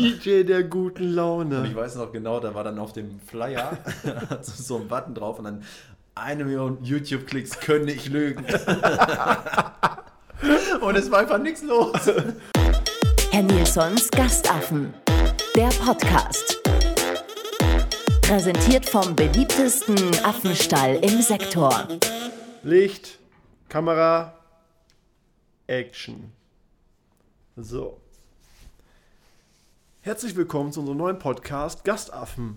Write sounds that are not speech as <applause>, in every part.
DJ der guten Laune. Und ich weiß noch genau, da war dann auf dem Flyer <laughs> so ein Button drauf und dann eine Million YouTube-Klicks können nicht lügen. <laughs> und es war einfach nichts los. Herr Nilsons Gastaffen. Der Podcast. Präsentiert vom beliebtesten Affenstall im Sektor. Licht, Kamera, Action. So. Herzlich willkommen zu unserem neuen Podcast Gastaffen.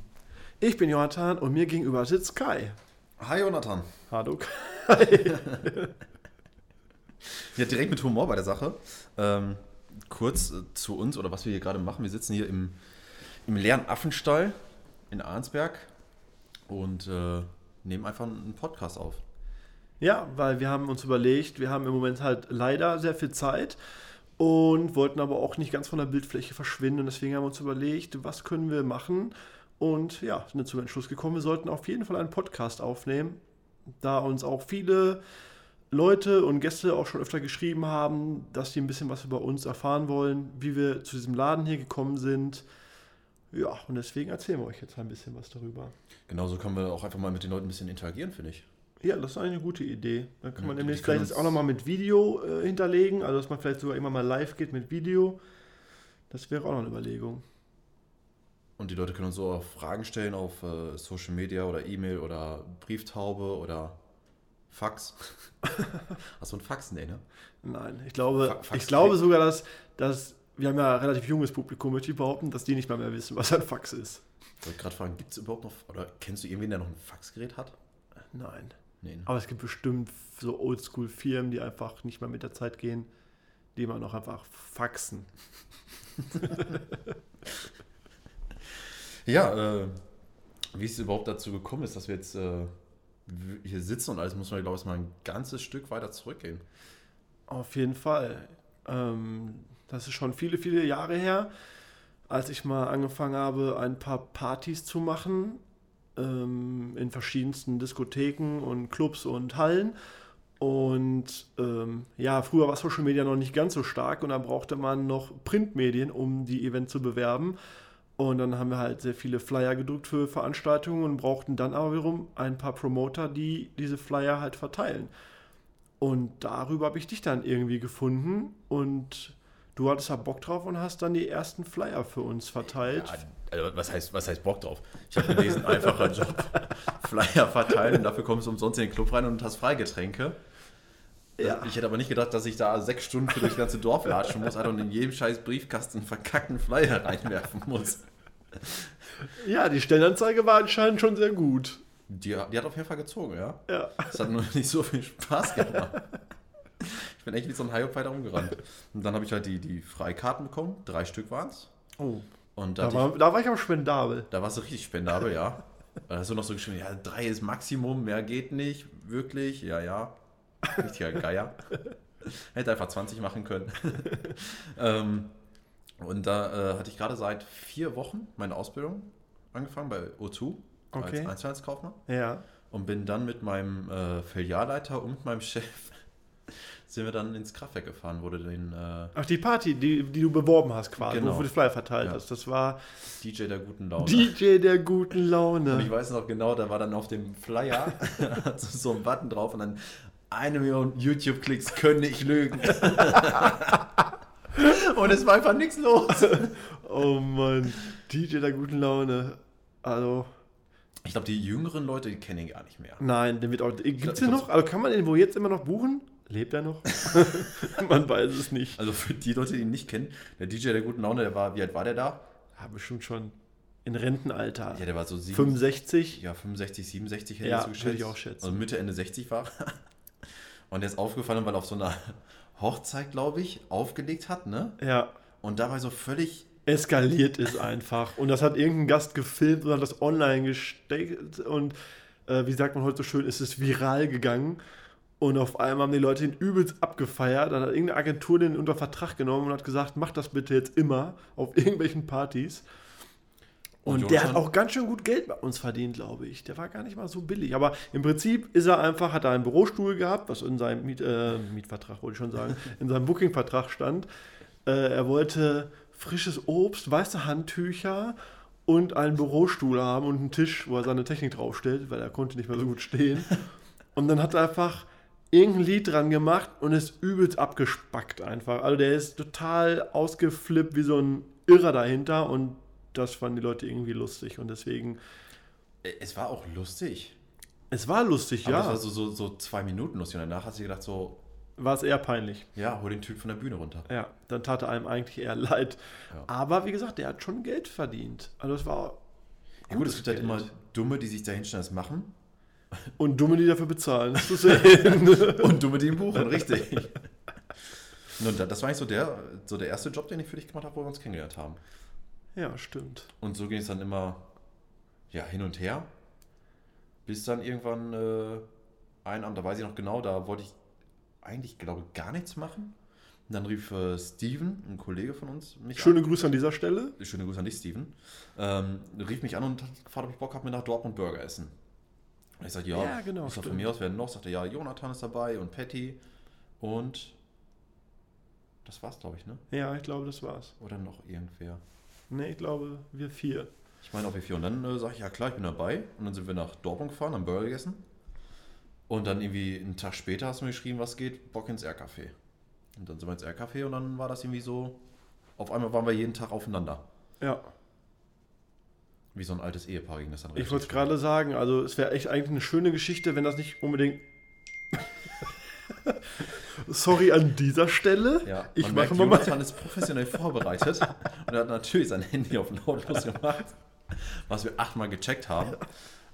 Ich bin Jonathan und mir gegenüber sitzt Kai. Hi Jonathan. Hallo Kai. <laughs> Ja, direkt mit Humor bei der Sache. Ähm, kurz äh, zu uns oder was wir hier gerade machen. Wir sitzen hier im, im leeren Affenstall in Arnsberg und äh, nehmen einfach einen Podcast auf. Ja, weil wir haben uns überlegt, wir haben im Moment halt leider sehr viel Zeit und wollten aber auch nicht ganz von der Bildfläche verschwinden. Und deswegen haben wir uns überlegt, was können wir machen? Und ja, sind zum Entschluss gekommen, wir sollten auf jeden Fall einen Podcast aufnehmen, da uns auch viele Leute und Gäste auch schon öfter geschrieben haben, dass die ein bisschen was über uns erfahren wollen, wie wir zu diesem Laden hier gekommen sind. Ja, und deswegen erzählen wir euch jetzt ein bisschen was darüber. Genauso können wir auch einfach mal mit den Leuten ein bisschen interagieren, finde ich. Ja, das ist eine gute Idee. Dann kann man Ja, demnächst vielleicht auch nochmal mit Video äh, hinterlegen, also dass man vielleicht sogar immer mal live geht mit Video. Das wäre auch noch eine Überlegung. Und die Leute können uns so auch Fragen stellen auf äh, Social Media oder E-Mail oder Brieftaube oder Fax. <laughs> Hast du ein Fax? Nee, ne? Nein, ich glaube, Fa- Fax- ich glaube sogar, dass, dass wir haben ja ein relativ junges Publikum, möchte ich behaupten, dass die nicht mal mehr wissen, was ein Fax ist. Ich wollte gerade fragen, gibt es überhaupt noch, oder kennst du irgendwen, der noch ein Faxgerät hat? Nein. Nee, ne? Aber es gibt bestimmt so Oldschool-Firmen, die einfach nicht mehr mit der Zeit gehen, die immer noch einfach faxen. <laughs> Ja, äh, wie es überhaupt dazu gekommen ist, dass wir jetzt äh, hier sitzen und alles, muss man, glaube ich, mal ein ganzes Stück weiter zurückgehen. Auf jeden Fall. Ähm, das ist schon viele, viele Jahre her, als ich mal angefangen habe, ein paar Partys zu machen ähm, in verschiedensten Diskotheken und Clubs und Hallen. Und ähm, ja, früher war Social Media noch nicht ganz so stark und da brauchte man noch Printmedien, um die Events zu bewerben. Und dann haben wir halt sehr viele Flyer gedruckt für Veranstaltungen und brauchten dann aber wiederum ein paar Promoter, die diese Flyer halt verteilen. Und darüber habe ich dich dann irgendwie gefunden und du hattest da Bock drauf und hast dann die ersten Flyer für uns verteilt. Also, was, heißt, was heißt Bock drauf? Ich habe gelesen, <laughs> einfacher Job, Flyer verteilen und dafür kommst du umsonst in den Club rein und hast Freigetränke. Ja. Ich hätte aber nicht gedacht, dass ich da sechs Stunden für das ganze Dorf latschen muss Alter, und in jedem scheiß Briefkasten einen verkackten Flyer reinwerfen muss. Ja, die Stellenanzeige war anscheinend schon sehr gut. Die, die hat auf jeden Fall gezogen, ja. Ja. Es hat nur nicht so viel Spaß gemacht. Ich bin echt wie so ein Hyopai da rumgerannt. Und dann habe ich halt die, die Freikarten bekommen. Drei Stück waren es. Oh, Und da, da war, da war ich am Spendabel. ich, da warst du richtig spendabel, ja. <laughs> Da hast du noch so geschrieben, ja, drei ist Maximum, mehr geht nicht. Wirklich, ja, ja. Richtiger Geier. <laughs> Hätte einfach 20 machen können. <laughs> ähm, und da äh, hatte ich gerade seit vier Wochen meine Ausbildung angefangen bei O2 Okay. als Einzelhandelskaufmann. Ja. Und bin dann mit meinem äh, Filialleiter und meinem Chef sind wir dann ins Kraftwerk gefahren, wurde den äh, Ach, die Party, die, die du beworben hast quasi, Genau. wo du die Flyer verteilt Ja. hast. Das war DJ der guten Laune. DJ der guten und ich Laune. weiß noch genau, da war dann auf dem Flyer <laughs> so ein Button drauf und dann eine Million YouTube-Klicks können nicht lügen. <laughs> und es war einfach nichts los. Oh Mann, DJ der guten Laune. Also, Ich glaube, die jüngeren Leute, die kennen ihn gar nicht mehr. nein, den wird auch. Gibt es ich den noch? Also kann man den wohl jetzt immer noch buchen? Lebt er noch? <laughs> man weiß es nicht. Also für die Leute, die ihn nicht kennen, der DJ der guten Laune, der war, wie alt war der da? Ja, bestimmt schon in Rentenalter. Ja, der war so sieben, 65. ja, 65, 67 hätte Ja, ich so geschätzt. ich auch schätzen. Also Mitte, Ende 60 war. <laughs> Und der ist aufgefallen, weil er auf so einer <laughs> Hochzeit, glaube ich, aufgelegt hat, ne? Ja. Und dabei so völlig. eskaliert ist einfach. Und das hat irgendein Gast gefilmt und hat das online gesteckt. Und äh, wie sagt man heute so schön, ist es viral gegangen. Und auf einmal haben die Leute ihn übelst abgefeiert. Dann hat irgendeine Agentur den unter Vertrag genommen und hat gesagt, mach das bitte jetzt immer auf <laughs> irgendwelchen Partys. Und Und der hat auch ganz schön gut Geld bei uns verdient, glaube ich. Der war gar nicht mal so billig. Aber im Prinzip ist er einfach, hat er einen Bürostuhl gehabt, was in seinem Miet, äh, Mietvertrag, wollte ich schon sagen, <laughs> in seinem Bookingvertrag stand. Äh, er wollte frisches Obst, weiße Handtücher und einen Bürostuhl haben und einen Tisch, wo er seine Technik draufstellt, weil er konnte nicht mehr so gut stehen. <laughs> Und dann hat er einfach irgendein Lied dran gemacht und ist übelst abgespackt einfach. Also der ist total ausgeflippt wie so ein Irrer dahinter und das fanden die Leute irgendwie lustig und deswegen. Äh, Es war auch lustig. Es war lustig, Aber ja. es war so, so, so zwei Minuten lustig. Und danach hat sie gedacht, so, war es eher peinlich. ja, hol den Typ von der Bühne runter. Ja, dann tat er einem eigentlich eher leid. Ja. Aber wie gesagt, der hat schon Geld verdient. Also es war. Ja gut, es gibt halt immer Dumme, die sich da hinstellen, das machen. Und Dumme, die dafür bezahlen. <laughs> Und Dumme, die ihn buchen, richtig. Da- das war eigentlich so der, so der erste Job, den ich für dich gemacht habe, wo wir uns kennengelernt haben. ja, stimmt. Und so ging es dann immer ja, hin und her. Bis dann irgendwann äh, ein Abend, da weiß ich noch genau, da wollte ich eigentlich, glaube ich, gar nichts machen. Und dann rief äh, Steven, ein Kollege von uns, mich Schöne an. Grüße an dieser Stelle. Schöne Grüße an dich, Steven. Ähm, rief mich an und hat gefragt, ob ich Bock habe, mir nach Dortmund Burger essen. Und ich sagte, ja, Ja, genau, Ich sag, von mir aus werden noch. Sagte, ja, Jonathan ist dabei und Patty. Und das war's, glaube ich, ne? Ja, ich glaube, das war's. Oder noch irgendwer. Ne, ich glaube, wir vier. Ich meine auf E4. Und dann äh, sage ich, ja klar, ich bin dabei. Und dann sind wir nach Dortmund gefahren, haben Burger gegessen. Und dann irgendwie einen Tag später hast du mir geschrieben, was geht, Bock ins R-Café. Und dann sind wir ins R-Café und dann war das irgendwie so, auf einmal waren wir jeden Tag aufeinander. Ja, Wie so ein altes Ehepaar ging das dann ich wollte es gerade sagen. Also, es wäre echt eigentlich eine schöne Geschichte, wenn das nicht unbedingt. <laughs> Sorry an dieser Stelle. Ja, ich man mache merkt, mal. Jonathan ist professionell vorbereitet <laughs> und er hat natürlich sein Handy auf lautlos gemacht, was wir achtmal gecheckt haben.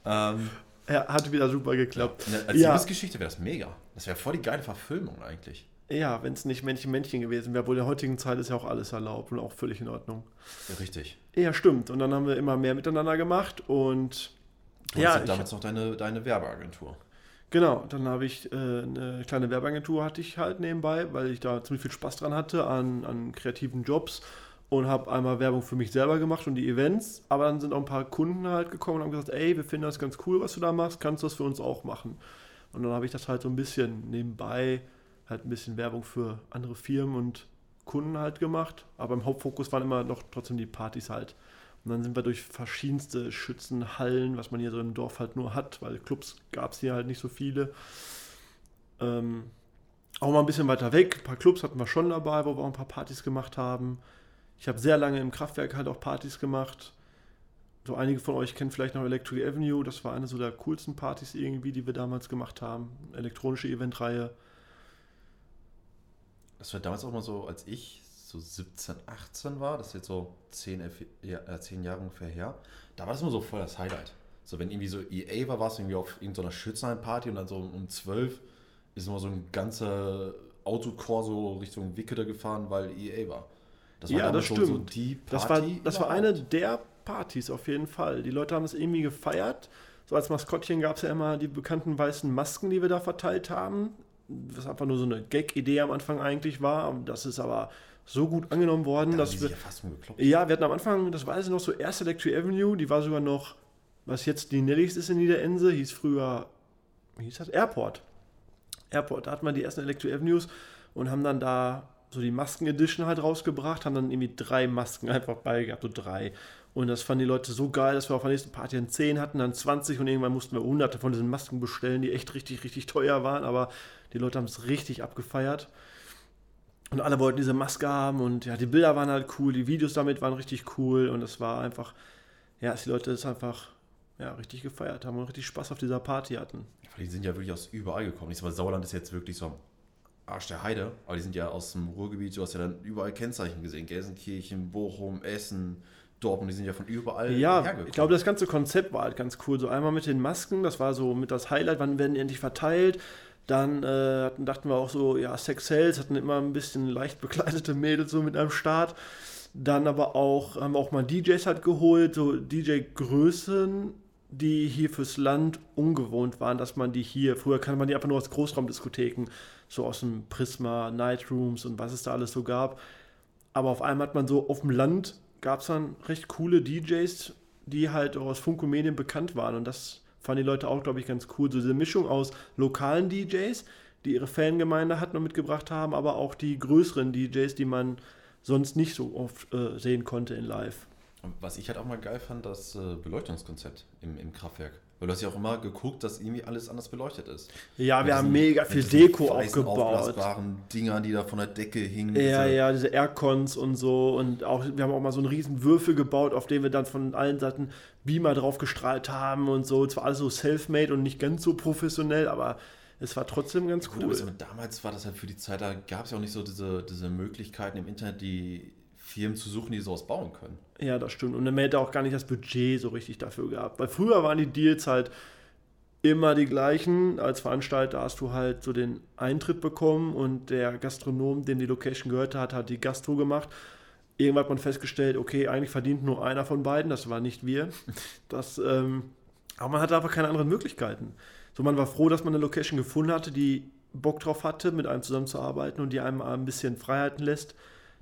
Ähm, Er hat wieder super geklappt. ne, als Ja. Liebesgeschichte wäre das mega. Das wäre voll die geile Verfilmung eigentlich. Ja, wenn es nicht Männchen Männchen gewesen wäre, wohl in der heutigen Zeit ist ja auch alles erlaubt und auch völlig in Ordnung. Ja, richtig. Ja, stimmt. Und dann haben wir immer mehr miteinander gemacht und Du ja, hast damals noch deine, deine Werbeagentur. genau, dann habe ich äh, eine kleine Werbeagentur hatte ich halt nebenbei, weil ich da ziemlich viel Spaß dran hatte an, an kreativen Jobs und habe einmal Werbung für mich selber gemacht und die Events, aber dann sind auch ein paar Kunden halt gekommen und haben gesagt, ey, wir finden das ganz cool, was du da machst, kannst du das für uns auch machen? Und dann habe ich das halt so ein bisschen nebenbei halt ein bisschen Werbung für andere Firmen und Kunden halt gemacht, aber im Hauptfokus waren immer noch trotzdem die Partys halt. Und dann sind wir durch verschiedenste Schützenhallen, was man hier so im Dorf halt nur hat, weil Clubs gab es hier halt nicht so viele. Ähm, auch mal ein bisschen weiter weg. Ein paar Clubs hatten wir schon dabei, wo wir auch ein paar Partys gemacht haben. Ich habe sehr lange im Kraftwerk halt auch Partys gemacht. So einige von euch kennen vielleicht noch Electric Avenue. Das war eine so der coolsten Partys irgendwie, die wir damals gemacht haben. Elektronische Eventreihe. Das war damals auch mal so, als ich so 17, 18 war, das ist jetzt so 10, elf, ja, äh, 10 Jahre ungefähr her, da war das immer so voll das Highlight. So, wenn irgendwie so EA war, warst du irgendwie auf irgendeiner Schützenheim-Party und dann so um 12 ist immer so ein ganzer Autokorso Richtung Wickede gefahren, weil EA war. Das Ja, damals das so- stimmt. So die Party Das war, das war eine der Partys auf jeden Fall. Die Leute haben es irgendwie gefeiert. So als Maskottchen gab es ja immer die bekannten weißen Masken, die wir da verteilt haben. Was einfach nur so eine Gag-Idee am Anfang eigentlich war. Das ist aber so gut angenommen worden, Da dass wir. ja fast umgekloppt. Ja, wir hatten am Anfang, das weiß ich noch, so erste Electric Avenue, die war sogar noch, was jetzt die Nelligs ist in Niederense, hieß früher, wie hieß das? Airport. Airport, da hatten wir die ersten Electric Avenues und haben dann da so die Masken-Edition halt rausgebracht, haben dann irgendwie drei Masken <laughs> einfach bei gehabt, so drei. Und das fanden die Leute so geil, dass wir auf der nächsten Party dann 10 hatten, dann 20 und irgendwann mussten wir hunderte von diesen Masken bestellen, die echt richtig, richtig teuer waren, aber die Leute haben es richtig abgefeiert. Und alle wollten diese Maske haben und ja, die Bilder waren halt cool, die Videos damit waren richtig cool und es war einfach, ja, dass die Leute es einfach ja, richtig gefeiert haben und richtig Spaß auf dieser Party hatten. Die sind ja wirklich aus überall gekommen. Ich sag mal, Sauerland ist jetzt wirklich so am Arsch der Heide, aber die sind ja aus dem Ruhrgebiet, du hast ja dann überall Kennzeichen gesehen. Gelsenkirchen, Bochum, Essen, Dortmund, die sind ja von überall Ja, hergekommen. ich glaube, das ganze Konzept war halt ganz cool. So einmal mit den Masken, das war so mit das Highlight, wann werden die endlich verteilt. Dann äh, hatten, dachten wir auch so, ja, Sex Sales hatten immer ein bisschen leicht bekleidete Mädels so mit am Start. Dann aber auch, haben wir auch mal DJs halt geholt, so DJ-Größen, die hier fürs Land ungewohnt waren, dass man die hier, früher kannte man die einfach nur aus Großraumdiskotheken, so aus dem Prisma, Nightrooms und was es da alles so gab. Aber auf einmal hat man so auf dem Land gab es dann recht coole DJs, die halt auch aus Funko-Medien bekannt waren. Und das fanden die Leute auch, glaube ich, ganz cool. So diese Mischung aus lokalen DJs, die ihre Fangemeinde hatten und mitgebracht haben, aber auch die größeren DJs, die man sonst nicht so oft äh, sehen konnte in Live. Was ich halt auch mal geil fand, das äh, Beleuchtungskonzept im, im Kraftwerk. Weil du hast ja auch immer geguckt, dass irgendwie alles anders beleuchtet ist. Ja, Mit wir haben diesen- mega mit viel Deko aufgebaut. aufblasbaren Dinger, die da von der Decke hingen. Ja, diese- ja, diese Aircons und so. Und auch, wir haben auch mal so einen riesen Würfel gebaut, auf dem wir dann von allen Seiten Beamer drauf gestrahlt haben und so. Zwar alles so self-made und nicht ganz so professionell, aber es war trotzdem ganz Gut, cool. aber damals war das halt für die Zeit, da gab es ja auch nicht so diese, diese Möglichkeiten im Internet, die Firmen zu suchen, die sowas bauen können. Ja, das stimmt. Und man hätte auch gar nicht das Budget so richtig dafür gehabt. Weil früher waren die Deals halt immer die gleichen. Als Veranstalter hast du halt so den Eintritt bekommen und der Gastronom, dem die Location gehörte, hat, hat die Gastro gemacht. Irgendwann hat man festgestellt, okay, eigentlich verdient nur einer von beiden, das war nicht wir. Das, ähm, aber man hatte einfach keine anderen Möglichkeiten. So, man war froh, dass man eine Location gefunden hatte, die Bock drauf hatte, mit einem zusammenzuarbeiten und die einem ein bisschen Freiheiten lässt,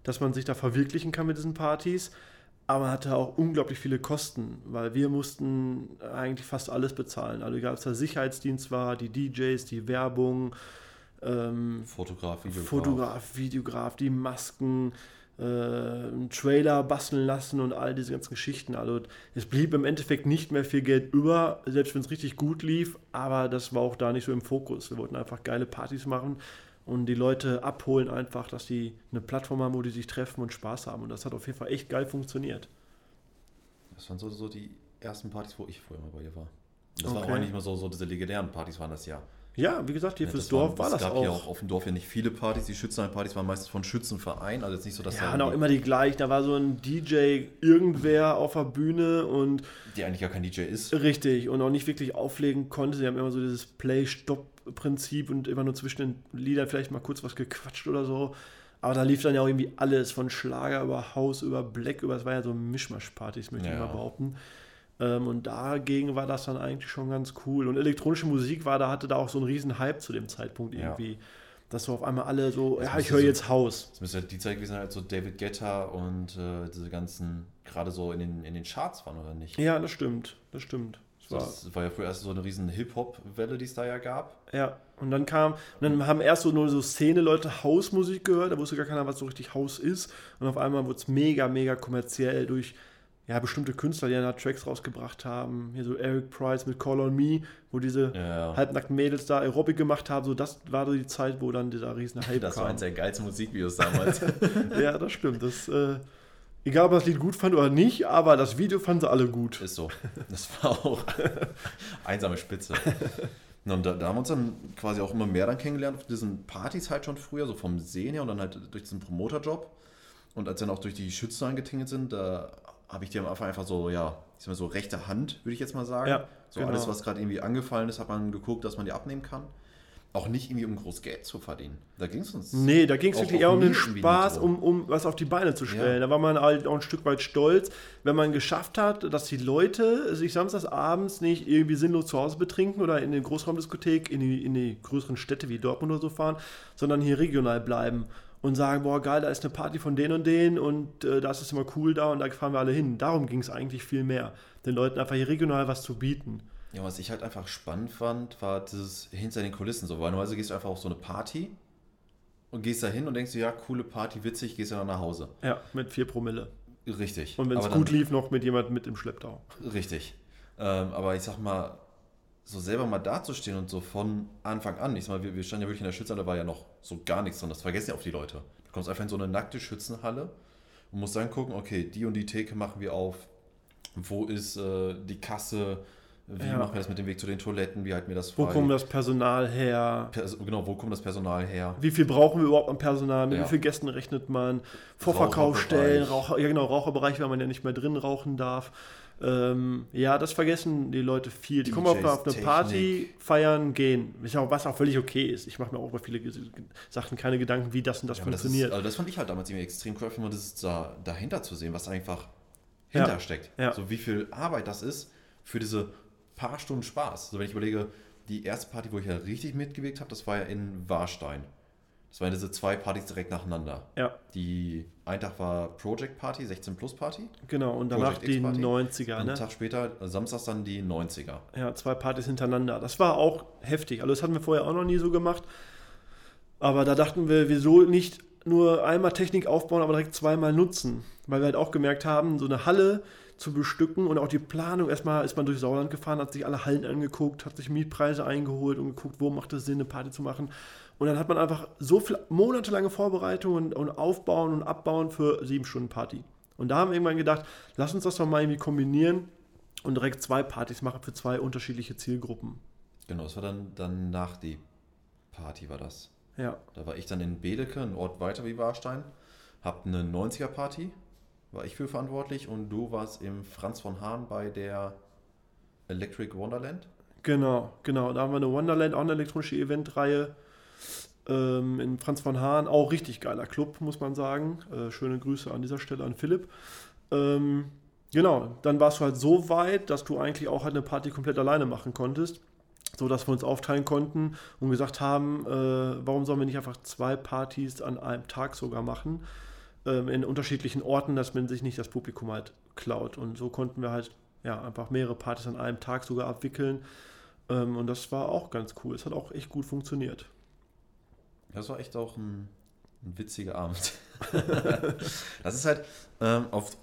dass man sich da verwirklichen kann mit diesen Partys. Aber man hatte auch unglaublich viele Kosten, weil wir mussten eigentlich fast alles bezahlen. Also egal, ob es der Sicherheitsdienst war, die DJs, die Werbung, ähm, Fotograf, Videograf. Fotograf, Videograf, die Masken, äh, einen Trailer basteln lassen und all diese ganzen Geschichten. Also es blieb im Endeffekt nicht mehr viel Geld über, selbst wenn es richtig gut lief, aber das war auch da nicht so im Fokus. Wir wollten einfach geile Partys machen und die Leute abholen einfach, dass die eine Plattform haben, wo die sich treffen und Spaß haben. Und das hat auf jeden Fall echt geil funktioniert. Das waren so, so die ersten Partys, wo ich vorher mal bei dir war. Und das war Okay. auch eigentlich mal so, so diese legendären Partys waren das ja. Ja, wie gesagt, hier Ja, fürs waren- Dorf war das Es gab auch. hier auch auf dem Dorf ja nicht viele Partys. Die Schützenverein-Partys waren meistens von Schützenverein. Also jetzt nicht so, dass Ja, und auch immer die gleichen. Da war so ein DJ irgendwer auf der Bühne und die eigentlich gar kein DJ ist. Richtig, und auch nicht wirklich auflegen konnte. Sie haben immer so dieses Play-Stop-Prinzip und immer nur zwischen den Liedern vielleicht mal kurz was gequatscht oder so. Aber da lief dann ja auch irgendwie alles, von Schlager über House, über Black, über, es war ja so Mischmasch-Partys, möchte ich Ja. mal behaupten. Ähm, und dagegen war das dann eigentlich schon ganz cool. Und elektronische Musik war, da hatte da auch so einen riesen Hype zu dem Zeitpunkt Ja. irgendwie. Dass so auf einmal alle so, Das ja, ich höre so- jetzt House. Das müsste halt die Zeit gewesen sein, als so David Guetta und äh, diese ganzen, gerade so in den, in den Charts waren, oder nicht? Ja, das stimmt, das stimmt. Das war, das war ja früher erst so eine riesen Hip-Hop-Welle, die es da ja gab. Ja, und dann kam, und dann haben erst so nur so Szene-Leute Hausmusik gehört, da wusste gar keiner, was so richtig Haus ist. Und auf einmal wurde es mega, mega kommerziell durch ja, bestimmte Künstler, die dann da Tracks rausgebracht haben. Hier so Eric Price mit Call on Me, wo diese Ja. halbnackten Mädels da Aerobic gemacht haben. So, das war so die Zeit, wo dann dieser riesen Hype Das war kam. eins der geilsten Musikvideos damals. <laughs> <laughs> ja, das stimmt. Das, äh, egal, ob man das Lied gut fand oder nicht, aber das Video fanden sie alle gut. Ist so. Das war auch <laughs> einsame Spitze. Und da, da haben wir uns dann quasi auch immer mehr dann kennengelernt auf diesen Partys halt schon früher, so vom Sehen her und dann halt durch diesen Promoterjob. Und als dann auch durch die Schützen angetingelt sind, da habe ich dir am Anfang einfach so, ja, ich sag mal so rechte Hand, würde ich jetzt mal sagen. Ja, so genau. alles, was gerade irgendwie angefallen ist, hat man geguckt, dass man die abnehmen kann. Auch nicht irgendwie um groß Geld zu verdienen. Da ging es uns. Nee, da ging es wirklich eher um den Spaß, um, um was auf die Beine zu stellen. Ja. Da war man halt auch ein Stück weit stolz, wenn man geschafft hat, dass die Leute sich samstags abends nicht irgendwie sinnlos zu Hause betrinken oder in den Großraumdiskothek in die, in die größeren Städte wie Dortmund oder so fahren, sondern hier regional bleiben und sagen, boah geil, da ist eine Party von den und den und äh, da ist es immer cool da und da fahren wir alle hin. Darum ging es eigentlich viel mehr, den Leuten einfach hier regional was zu bieten. Ja, was ich halt einfach spannend fand, war dieses hinter den Kulissen so. Weil normalerweise gehst du einfach auf so eine Party und gehst da hin und denkst dir, ja, coole Party, witzig, gehst dann nach Hause. Ja, mit vier Promille. Richtig. Und wenn es gut dann- lief, noch mit jemandem mit im Schlepptau. Richtig. Ähm, aber ich sag mal, so selber mal dazustehen und so von Anfang an, ich sag mal, wir, wir standen ja wirklich in der Schützenhalle, da war ja noch so gar nichts drin, das vergessen ja auch die Leute. Du kommst einfach in so eine nackte Schützenhalle und musst dann gucken, okay, die und die Theke machen wir auf, wo ist äh, die Kasse, wie Ja. machen wir das mit dem Weg zu den Toiletten, wie halten wir das Wo frei? kommt das Personal her? Pers genau, wo kommt das Personal her? Wie viel brauchen wir überhaupt an Personal? Mit Ja. wie vielen Gästen rechnet man? Vorverkaufsstellen, Raucher, ja genau, Raucherbereich, weil man ja nicht mehr drin rauchen darf. Ähm, ja, das vergessen die Leute viel. Die kommen auf eine, auf eine DJs, Party, feiern, gehen. Ja auch, was auch völlig okay ist. Ich mache mir auch über viele Sachen keine Gedanken, wie das und das Ja, aber das, ist, funktioniert. also das fand ich halt damals irgendwie extrem cool, immer das da, dahinter zu sehen, was einfach Ja. hintersteckt. Ja. So wie viel Arbeit das ist für diese paar Stunden Spaß. So wenn ich überlege, die erste Party, wo ich ja richtig mitgewirkt habe, das war ja in Warstein. Das waren diese zwei Partys direkt nacheinander. ja, Die ein Tag war Project Party, 16 Plus Party. genau. Und danach die X Party. 90er, Und einen ne? Tag später, samstags dann die 90er. Ja, zwei Partys hintereinander. Das war auch heftig. Also das hatten wir vorher auch noch nie so gemacht. Aber da dachten wir, wieso nicht nur einmal Technik aufbauen, aber direkt zweimal nutzen. Weil wir halt auch gemerkt haben, so eine Halle zu bestücken und auch die Planung. Erstmal ist man durch Sauerland gefahren, hat sich alle Hallen angeguckt, hat sich Mietpreise eingeholt und geguckt, wo macht es Sinn, eine Party zu machen. Und dann hat man einfach so viel monatelange Vorbereitungen und, Aufbauen und Abbauen für sieben Stunden Party. Und da haben wir irgendwann gedacht, lass uns das doch mal irgendwie kombinieren und direkt zwei Partys machen für zwei unterschiedliche Zielgruppen. Genau, das war dann, dann nach die Party, war das. Ja. Da war ich dann in Bedeke, ein Ort weiter wie Warstein, hab eine 90er-Party, war ich für verantwortlich und du warst im Franz von Hahn bei der Electric Wonderland. Genau, genau. Da haben wir eine Wonderland, auch eine elektronische Eventreihe ähm, in Franz von Hahn. Auch richtig geiler Club, muss man sagen. Äh, schöne Grüße an dieser Stelle an Philipp. Ähm, genau, dann warst du halt so weit, dass du eigentlich auch halt eine Party komplett alleine machen konntest. So dass wir uns aufteilen konnten und gesagt haben, äh, warum sollen wir nicht einfach zwei Partys an einem Tag sogar machen? Ähm, in unterschiedlichen Orten, dass man sich nicht das Publikum halt klaut. Und so konnten wir halt ja, einfach mehrere Partys an einem Tag sogar abwickeln. Ähm, und das war auch ganz cool. Es hat auch echt gut funktioniert. Das war echt auch ein, ein witziger Abend. <laughs> das ist halt ähm, auf,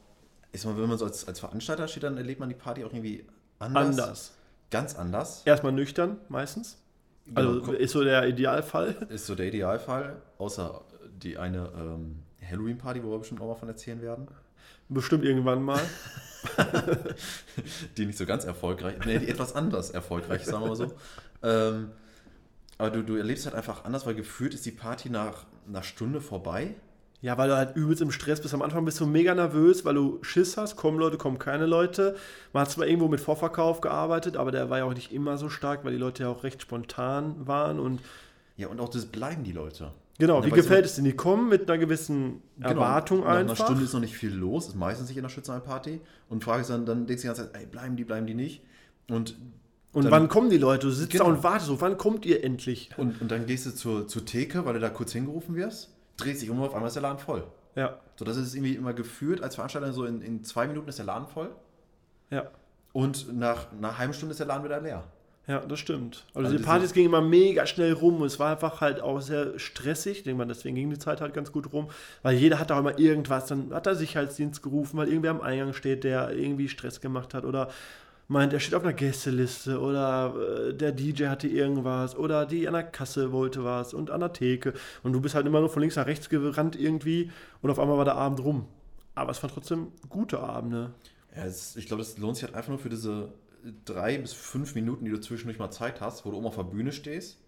ich sag mal, wenn man so als, als Veranstalter steht, dann erlebt man die Party auch irgendwie anders. Anders. Ganz anders. Erstmal nüchtern, meistens. Also Genau. ist so der Idealfall. Ist so der Idealfall, außer die eine ähm, Halloween-Party, wo wir bestimmt auch mal von erzählen werden. Bestimmt irgendwann mal. <laughs> die nicht so ganz erfolgreich, nee, die etwas anders erfolgreich, sagen wir mal so. <laughs> Ähm, aber du, du erlebst halt einfach anders, weil gefühlt ist die Party nach einer Stunde vorbei. Ja, weil du halt übelst im Stress bist. Am Anfang bist du mega nervös, weil du Schiss hast. Kommen Leute, kommen keine Leute. Man hat zwar irgendwo mit Vorverkauf gearbeitet, aber der war ja auch nicht immer so stark, weil die Leute ja auch recht spontan waren. Und Ja, und auch das bleiben die Leute. Genau, Ja, wie gefällt es denn? Die kommen mit einer gewissen Erwartung Genau. Nach einfach. einer Stunde ist noch nicht viel los, ist meistens nicht in der Schützenparty. Und frage dann, dann denkst du die ganze Zeit, ey, bleiben die, bleiben die nicht? Und, und dann- wann kommen die Leute? Du sitzt Genau. da und wartest so, wann kommt ihr endlich? und, und dann gehst du zur, zur Theke, weil du da kurz hingerufen wirst, drehst dich um und auf einmal ist der Laden voll. Ja, So, das ist irgendwie immer gefühlt als Veranstalter so in, in zwei Minuten ist der Laden voll. ja. Und nach einer halben Stunde ist der Laden wieder leer. Ja, das stimmt. Also, Also die Partys gingen immer mega schnell rum und es war einfach halt auch sehr stressig. Ich denke mal, deswegen ging die Zeit halt ganz gut rum, weil jeder hat auch immer irgendwas. Dann hat er Sicherheitsdienst gerufen, weil irgendwer am Eingang steht, der irgendwie Stress gemacht hat oder meint, er steht auf einer Gästeliste oder äh, der DJ hatte irgendwas oder die an der Kasse wollte was und an der Theke und du bist halt immer nur von links nach rechts gerannt irgendwie und auf einmal war der Abend rum. Aber es waren trotzdem gute Abende. Ja, es, ich glaube, das lohnt sich halt einfach nur für diese drei bis fünf Minuten, die du zwischendurch mal Zeit hast, wo du oben auf der Bühne stehst.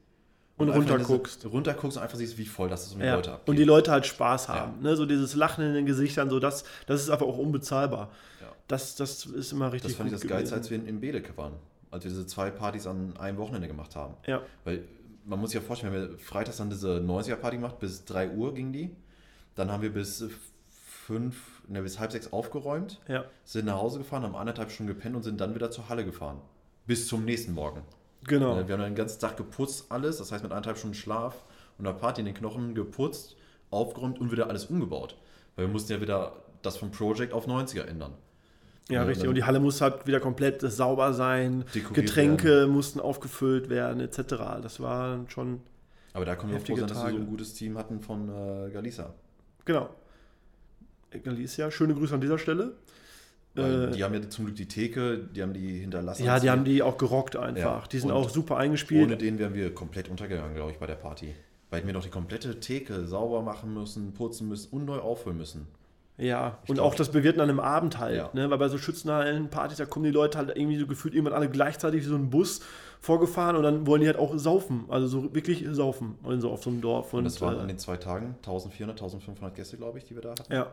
Und einfach runterguckst. Diese, runterguckst und einfach siehst, wie voll das ist und die Ja. Leute abgeht. Und die Leute halt Spaß haben. Ne? So dieses Lachen in den Gesichtern, so das, das ist einfach auch unbezahlbar. Ja. Das, das ist immer richtig Das fand ich das gut Geilste, gewesen. als wir in, in Bedeke waren. Als wir diese zwei Partys an einem Wochenende gemacht haben. Ja, Weil man muss sich ja vorstellen, wenn wir freitags dann diese 90er-Party gemacht, bis 3 Uhr ging die. Dann haben wir bis 5, ne, bis halb sechs aufgeräumt, ja, sind nach Hause gefahren, haben anderthalb Stunden gepennt und sind dann wieder zur Halle gefahren. Bis zum nächsten Morgen. genau. Äh, Wir haben dann den ganzen Tag geputzt, alles, das heißt mit anderthalb Stunden Schlaf und einer Party in den Knochen geputzt, aufgeräumt und wieder alles umgebaut. Weil wir mussten ja wieder das vom Project auf 90er ändern. Ja, Ja, richtig. dann- Und die Halle muss halt wieder komplett sauber sein. Getränke mussten aufgefüllt werden, etc. Das war schon, Aber da kommen wir froh sein, dass wir so ein gutes Team hatten von äh, Galisa. genau. Galicia, schöne Grüße an dieser Stelle. Weil Äh, die haben ja zum Glück die Theke, die haben die hinterlassen. ja, die haben die auch gerockt einfach. Ja. Die sind Und auch super eingespielt. Ohne den wären wir komplett untergegangen, glaube ich, bei der Party. Weil wir noch die komplette Theke sauber machen müssen, putzen müssen und neu auffüllen müssen. Ja, und glaub- auch das Bewirten an einem Abend halt, Ja. ne? weil bei so Schützenhallen, Partys, da kommen die Leute halt irgendwie so gefühlt irgendwann alle gleichzeitig wie so ein Bus vorgefahren und dann wollen die halt auch saufen, also so wirklich saufen, und so auf so einem Dorf. Und, Und, das waren äh, an den zwei Tagen 1400, 1500 Gäste, glaube ich, die wir da hatten. ja,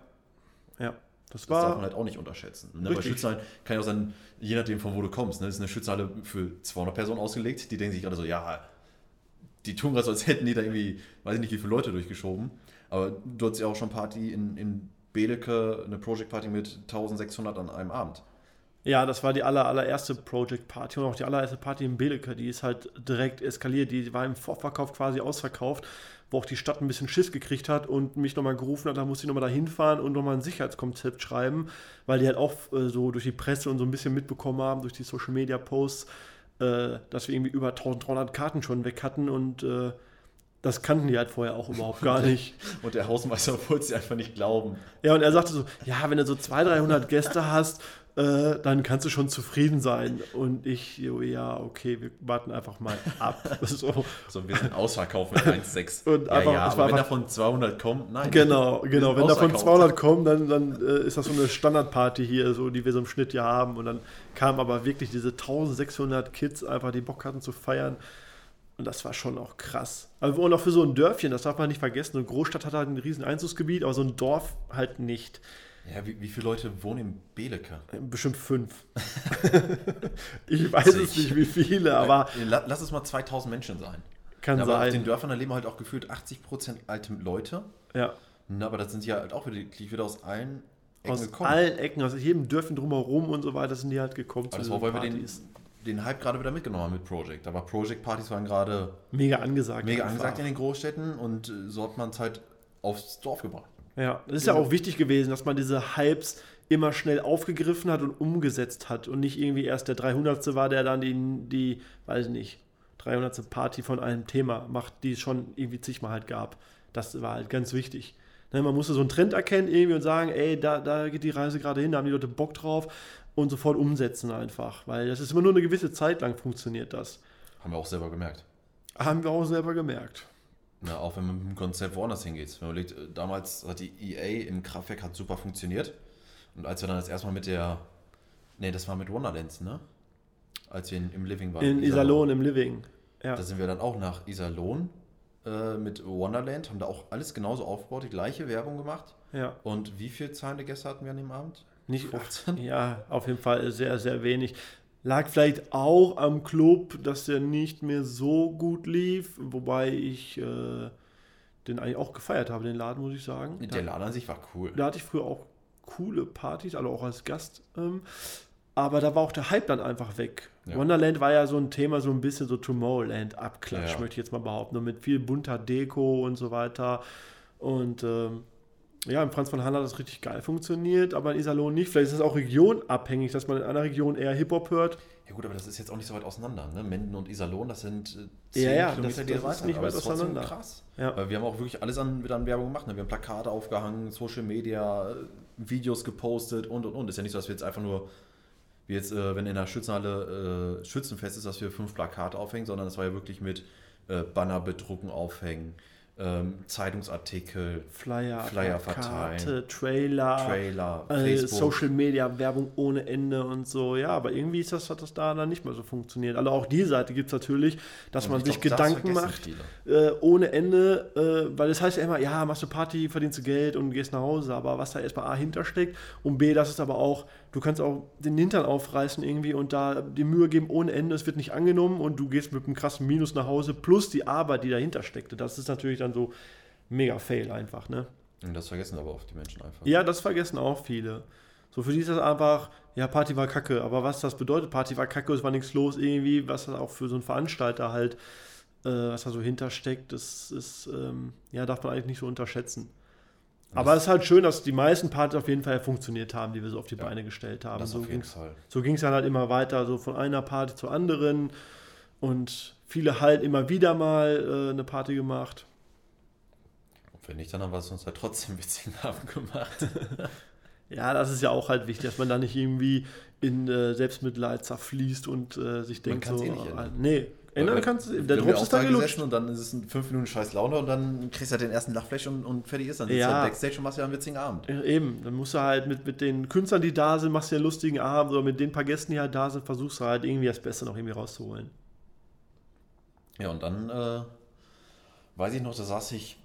ja, das Das darf man halt auch nicht unterschätzen. Ne? Bei. Schützenhallen kann ja auch sein, je nachdem von wo du kommst, ne? das ist eine Schützenhalle für 200 Personen ausgelegt, die denken sich gerade so, ja, die tun gerade so, als hätten die da irgendwie, weiß ich nicht, wie viele Leute durchgeschoben. Aber du hattest ja auch schon Party in, in Bedeke, eine Project Party mit 1600 an einem Abend. Ja, das war die aller, allererste Project Party und auch die allererste Party in Beleke, die ist halt direkt eskaliert, die war im Vorverkauf quasi ausverkauft, wo auch die Stadt ein bisschen Schiss gekriegt hat und mich nochmal gerufen hat, da musste ich nochmal da hinfahren und nochmal ein Sicherheitskonzept schreiben, weil die halt auch äh, so durch die Presse und so ein bisschen mitbekommen haben, durch die Social Media Posts, äh, dass wir irgendwie über 1300 Karten schon weg hatten und äh, Das kannten die halt vorher auch überhaupt gar nicht. Und der Hausmeister <laughs> wollte sie einfach nicht glauben. Ja, und er sagte so, ja, wenn du so 200, 300 Gäste hast, äh, dann kannst du schon zufrieden sein. Und ich, ja, okay, wir warten einfach mal ab. <laughs> so. So, wir sind ausverkauft mit 1,6. <laughs> Und ja, einfach- ja, aber wenn einfach- davon 200 kommt, nein. Genau, genau. Wenn davon ausverkauft. 200 kommen, dann, dann äh, ist das so eine Standardparty hier, so, die wir so im Schnitt hier haben. Und dann kamen aber wirklich diese 1600 Kids einfach, die Bock hatten zu feiern. Und das war schon auch krass. Also, und auch für so ein Dörfchen, das darf man nicht vergessen. Eine Großstadt hat halt ein riesen Einzugsgebiet, aber so ein Dorf halt nicht. Ja, wie, wie viele Leute wohnen in Belecke? Bestimmt fünf. <laughs> ich weiß es nicht, wie viele, aber La- Lass es mal 2000 Menschen sein. kann aber auf den sein. Dörfern da leben halt auch gefühlt 80% alte Leute. Ja. Na, aber das sind ja halt auch wirklich wieder aus allen Ecken Aus gekommen. allen Ecken, aus jedem Dörfchen drumherum und so weiter sind die halt gekommen Aber diesen war, weil wir den, den Hype gerade wieder mitgenommen haben mit Project. Aber Project-Partys waren gerade Mega angesagt. mega angesagt in den Großstädten und äh, so hat man es halt aufs Dorf gebracht. Ja, das ist ja auch wichtig gewesen, dass man diese Hypes immer schnell aufgegriffen hat und umgesetzt hat und nicht irgendwie erst der 300. war, der dann die, die weiß ich nicht, 300. Party von einem Thema macht, die es schon irgendwie zigmal halt gab. Das war halt ganz wichtig. Ne, man musste so einen Trend erkennen irgendwie und sagen, ey, da, da geht die Reise gerade hin, da haben die Leute Bock drauf und sofort umsetzen einfach, weil das ist immer nur eine gewisse Zeit lang funktioniert das. Haben wir auch selber gemerkt. Haben wir auch selber gemerkt. Na, auch wenn man mit dem Konzept woanders hingeht. Wenn man überlegt, äh, damals hat die EA im Kraftwerk hat super funktioniert. Und als wir dann das erste Mal mit der. Nee, das war mit Wonderlands, ne? Als wir in, im Living waren. In Iserlohn im Living. Ja. Da sind wir dann auch nach Iserlohn äh, mit Wonderland, haben da auch alles genauso aufgebaut, die gleiche Werbung gemacht. ja. Und wie viele zahlende Gäste hatten wir an dem Abend? Nicht 15? <laughs> Ja, auf jeden Fall sehr, sehr wenig. Lag vielleicht auch am Club, dass der nicht mehr so gut lief, wobei ich äh, den eigentlich auch gefeiert habe, den Laden, muss ich sagen. Der Laden an sich war cool. Da hatte ich früher auch coole Partys, also auch als Gast. Ähm, aber da war auch der Hype dann einfach weg. Ja. Wonderland war ja so ein Thema, so ein bisschen so Tomorrowland-Abklatsch, Ja. möchte ich jetzt mal behaupten. Und mit viel bunter Deko und so weiter. Und ähm, ja, im Franz von Hahn hat das richtig geil funktioniert, aber in Iserlohn nicht. Vielleicht ist das auch regionabhängig, dass man in einer Region eher Hip-Hop hört. Ja gut, aber das ist jetzt auch nicht so weit auseinander. Ne? Menden und Iserlohn, das sind äh, Ja, ja, Kilometer, das- die das ist nicht weit auseinander. krass. Ja. Weil wir haben auch wirklich alles an, wieder an Werbung gemacht. Ne? Wir haben Plakate aufgehangen, Social Media, äh, Videos gepostet und und und. Ist ja nicht so, dass wir jetzt einfach nur, wie jetzt, äh, wenn in der Schützenhalle äh, Schützenfest ist, dass wir fünf Plakate aufhängen, sondern das war ja wirklich mit äh, Banner bedrucken, aufhängen, ähm, Zeitungsartikel, Flyer, Flyer verteilen. Trailer, Trailer, äh. Social Media, Werbung ohne Ende und so. Ja, aber irgendwie ist das, hat das da dann nicht mehr so funktioniert. Also auch die Seite gibt es natürlich, dass Und man ich sich glaub, das Gedanken macht. äh, ohne Ende, äh, weil es heißt ja immer, ja, machst du Party, verdienst du Geld und gehst nach Hause, aber was da erstmal A hintersteckt und B, das ist aber auch, du kannst auch den Hintern aufreißen irgendwie und da die Mühe geben ohne Ende, es wird nicht angenommen und du gehst mit einem krassen Minus nach Hause, plus die Arbeit, die dahinter steckte. Das ist natürlich dann so mega fail einfach, ne? Und das vergessen aber oft die Menschen einfach. Ja, das vergessen auch viele. So für die ist das einfach, ja, Party war kacke. Aber was das bedeutet, Party war kacke, es war nichts los irgendwie, was das auch für so einen Veranstalter halt, äh, was da so hintersteckt, das ist, ähm, ja, darf man eigentlich nicht so unterschätzen. Aber es ist halt schön, dass die meisten Partys auf jeden Fall funktioniert haben, die wir so auf die Ja, Beine gestellt haben. so ging's- Fall. so ging es dann halt immer weiter, so von einer Party zur anderen. Und viele halt immer wieder mal äh, eine Party gemacht. Und wenn nicht, dann haben wir es uns halt trotzdem <laughs> witzigen Abend gemacht. <laughs> Ja, das ist ja auch halt wichtig, dass man da nicht irgendwie in äh, Selbstmitleid zerfließt und äh, sich denkt kann's so. eh nicht ändern. äh, nee, ändern kannst du. Der Drops ist dann da gelutscht. und dann ist es in fünf Minuten scheiß Laune und dann kriegst du halt den ersten Lachflash und, und fertig ist dann. Sitzt Ja. du halt Backstage und machst ja einen witzigen Abend. Eben, dann musst du halt mit, mit den Künstlern, die da sind, machst du ja einen lustigen Abend oder mit den paar Gästen, die halt da sind, versuchst du halt irgendwie das Beste noch irgendwie rauszuholen. Ja, und dann äh, weiß ich noch, da saß ich,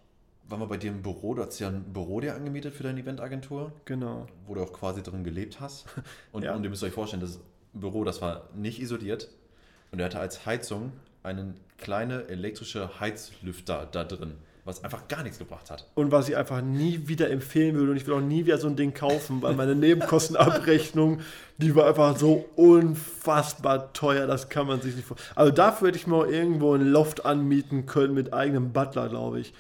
waren wir bei dir im Büro, du hast ja ein Büro dir angemietet für deine Eventagentur, Genau. wo du auch quasi drin gelebt hast. <laughs> Und, Ja. und ihr müsst euch vorstellen, das Büro, das war nicht isoliert und er hatte als Heizung einen kleine elektrische Heizlüfter da drin, was einfach gar nichts gebracht hat. Und was ich einfach nie wieder empfehlen würde und ich will auch nie wieder so ein Ding kaufen, weil meine Nebenkostenabrechnung, die war einfach so unfassbar teuer, das kann man sich nicht vorstellen. Also dafür hätte ich mal irgendwo ein Loft anmieten können mit eigenem Butler, glaube ich.